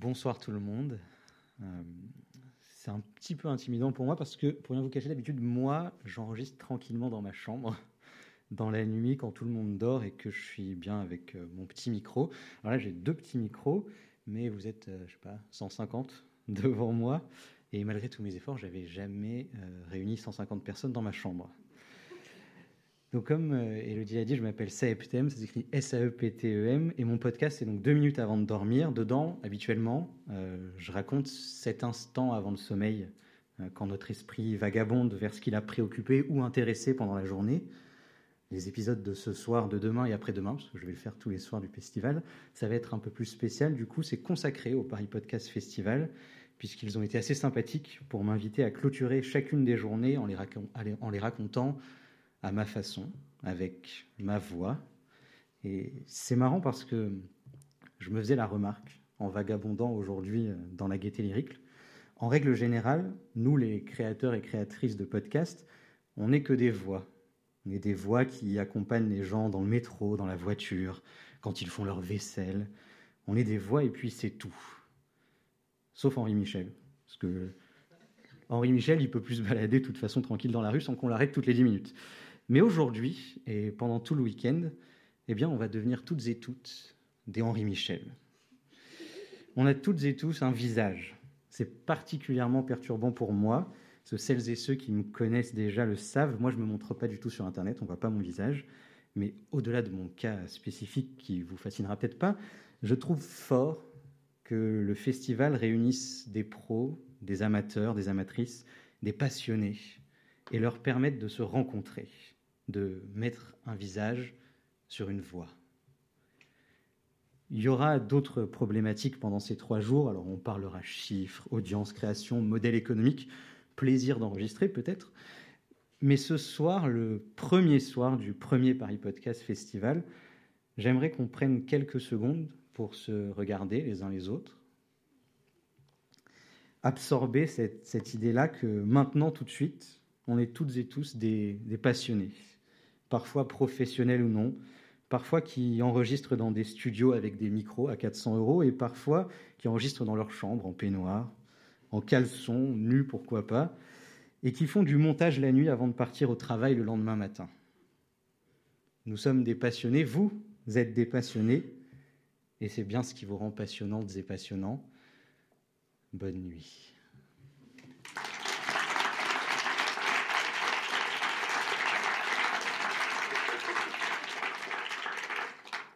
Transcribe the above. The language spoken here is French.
Bonsoir tout le monde. Euh, c'est un petit peu intimidant pour moi parce que, pour rien vous cacher, d'habitude, moi, j'enregistre tranquillement dans ma chambre, dans la nuit, quand tout le monde dort et que je suis bien avec euh, mon petit micro. Alors là, j'ai deux petits micros, mais vous êtes, euh, je sais pas, 150 devant moi. Et malgré tous mes efforts, j'avais jamais réuni 150 personnes dans ma chambre. Donc, comme euh, Elodie a dit, je m'appelle Saeptem, ça s'écrit S-A-E-P-T-E-M, et mon podcast, c'est donc deux minutes avant de dormir. Dedans, habituellement, euh, je raconte cet instant avant le sommeil, euh, quand notre esprit vagabonde vers ce qu'il a préoccupé ou intéressé pendant la journée. Les épisodes de ce soir, de demain et après-demain, parce que je vais le faire tous les soirs du festival, ça va être un peu plus spécial. Du coup, c'est consacré au Paris Podcast Festival, puisqu'ils ont été assez sympathiques pour m'inviter à clôturer chacune des journées en les racontant à ma façon, avec ma voix. Et c'est marrant parce que je me faisais la remarque en vagabondant aujourd'hui euh, dans la gaieté lyrique. En règle générale, nous, les créateurs et créatrices de podcasts, on n'est que des voix. On est des voix qui accompagnent les gens dans le métro, dans la voiture, quand ils font leur vaisselle. On est des voix et puis c'est tout. Sauf Henri Michel. Parce que Henri Michel, il peut plus se balader de toute façon tranquille dans la rue sans qu'on l'arrête toutes les 10 minutes. Mais aujourd'hui, et pendant tout le week-end, eh bien, on va devenir toutes et toutes des Henri Michel. On a toutes et tous un visage. C'est particulièrement perturbant pour moi. que celles et ceux qui me connaissent déjà le savent. Moi, je ne me montre pas du tout sur Internet, on ne voit pas mon visage. Mais au-delà de mon cas spécifique qui vous fascinera peut-être pas, je trouve fort que le festival réunisse des pros, des amateurs, des amatrices, des passionnés, et leur permette de se rencontrer de mettre un visage sur une voix. Il y aura d'autres problématiques pendant ces trois jours. Alors on parlera chiffres, audience, création, modèle économique, plaisir d'enregistrer peut-être. Mais ce soir, le premier soir du premier Paris Podcast Festival, j'aimerais qu'on prenne quelques secondes pour se regarder les uns les autres, absorber cette, idée-là que maintenant, tout de suite, on est toutes et tous des passionnés, parfois professionnels ou non, parfois qui enregistrent dans des studios avec des micros à 400 euros et parfois qui enregistrent dans leur chambre en peignoir, en caleçon, nu pourquoi pas, et qui font du montage la nuit avant de partir au travail le lendemain matin. Nous sommes des passionnés, vous êtes des passionnés, et c'est bien ce qui vous rend passionnantes et passionnants. Bonne nuit.